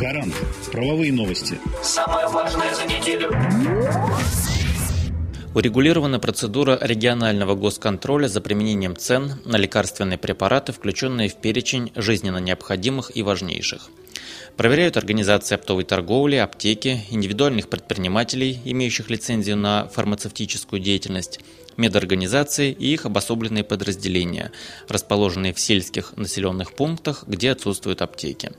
Гарант. Правовые новости. Самое важное за неделю. Урегулирована процедура регионального госконтроля за применением цен на лекарственные препараты, включенные в перечень жизненно необходимых и важнейших. Проверяют организации оптовой торговли, аптеки, индивидуальных предпринимателей, имеющих лицензию на фармацевтическую деятельность, медорганизации и их обособленные подразделения, расположенные в сельских населенных пунктах, где отсутствуют аптеки.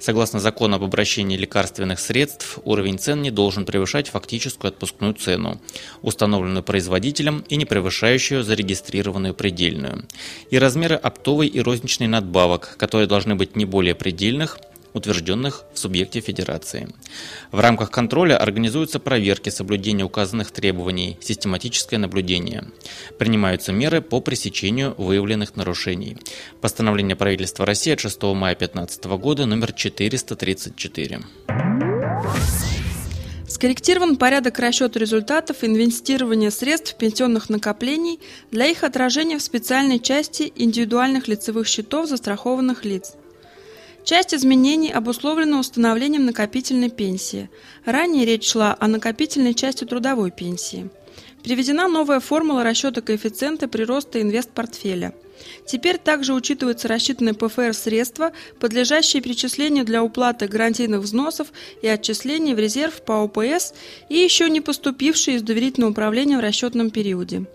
Согласно закону об обращении лекарственных средств, уровень цен не должен превышать фактическую отпускную цену, установленную производителем и не превышающую зарегистрированную предельную, и размеры оптовой и розничной надбавок, которые должны быть не более предельных – утвержденных в субъекте федерации. В рамках контроля организуются проверки соблюдения указанных требований, систематическое наблюдение. Принимаются меры по пресечению выявленных нарушений. Постановление правительства России от 6 мая 2015 года номер 434. Скорректирован порядок расчета результатов инвестирования средств пенсионных накоплений для их отражения в специальной части индивидуальных лицевых счетов застрахованных лиц. Часть изменений обусловлена установлением накопительной пенсии. Ранее речь шла о накопительной части трудовой пенсии. Приведена новая формула расчета коэффициента прироста инвестпортфеля. Теперь также учитываются рассчитанные ПФР средства, подлежащие перечислению для уплаты гарантийных взносов и отчислений в резерв по ОПС и еще не поступившие из доверительного управления в расчетном периоде.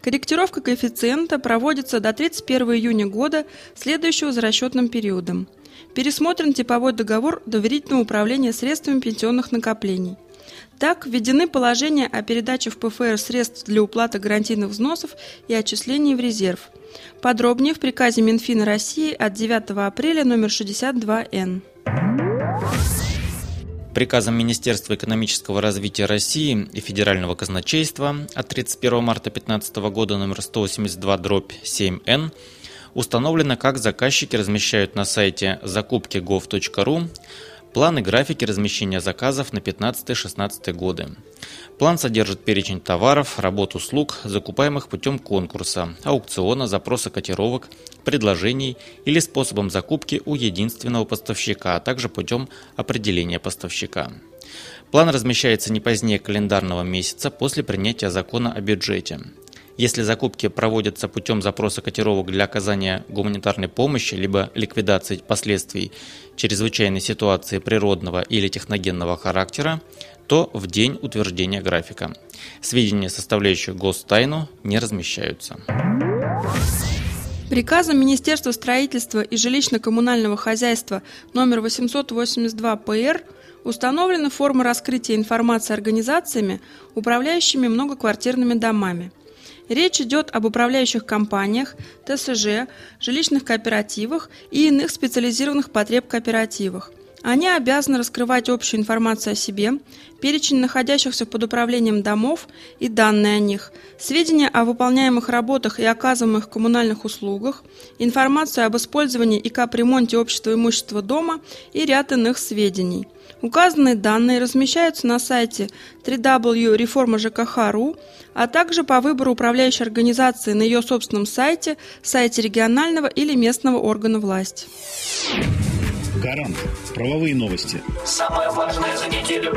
Корректировка коэффициента проводится до 31 июня года, следующего за расчетным периодом. Пересмотрен типовой договор доверительного управления средствами пенсионных накоплений. Так, введены положения о передаче в ПФР средств для уплаты гарантийных взносов и отчислений в резерв. Подробнее в приказе Минфина России от 9 апреля номер 62-Н. Приказом Министерства экономического развития России и Федерального казначейства от 31 марта 2015 года номер 182 дробь 7Н установлено, как заказчики размещают на сайте закупки.gov.ru планы графики размещения заказов на 15-16 годы. План содержит перечень товаров, работ, услуг, закупаемых путем конкурса, аукциона, запроса котировок, предложений или способом закупки у единственного поставщика, а также путем определения поставщика. План размещается не позднее календарного месяца после принятия закона о бюджете. Если закупки проводятся путем запроса котировок для оказания гуманитарной помощи либо ликвидации последствий чрезвычайной ситуации природного или техногенного характера, то в день утверждения графика. Сведения, составляющие гостайну, не размещаются. Приказом Министерства строительства и жилищно-коммунального хозяйства номер 882 ПР установлена форма раскрытия информации организациями, управляющими многоквартирными домами – Речь идет об управляющих компаниях, ТСЖ, жилищных кооперативах и иных специализированных потреб-кооперативах. Они обязаны раскрывать общую информацию о себе, перечень находящихся под управлением домов и данные о них, сведения о выполняемых работах и оказываемых коммунальных услугах, информацию об использовании и капремонте общества имущества дома и ряд иных сведений. Указанные данные размещаются на сайте www.reformajkh.ru, а также по выбору управляющей организации на ее собственном сайте, сайте регионального или местного органа власти. Гарант. Правовые новости. Самое важное за неделю.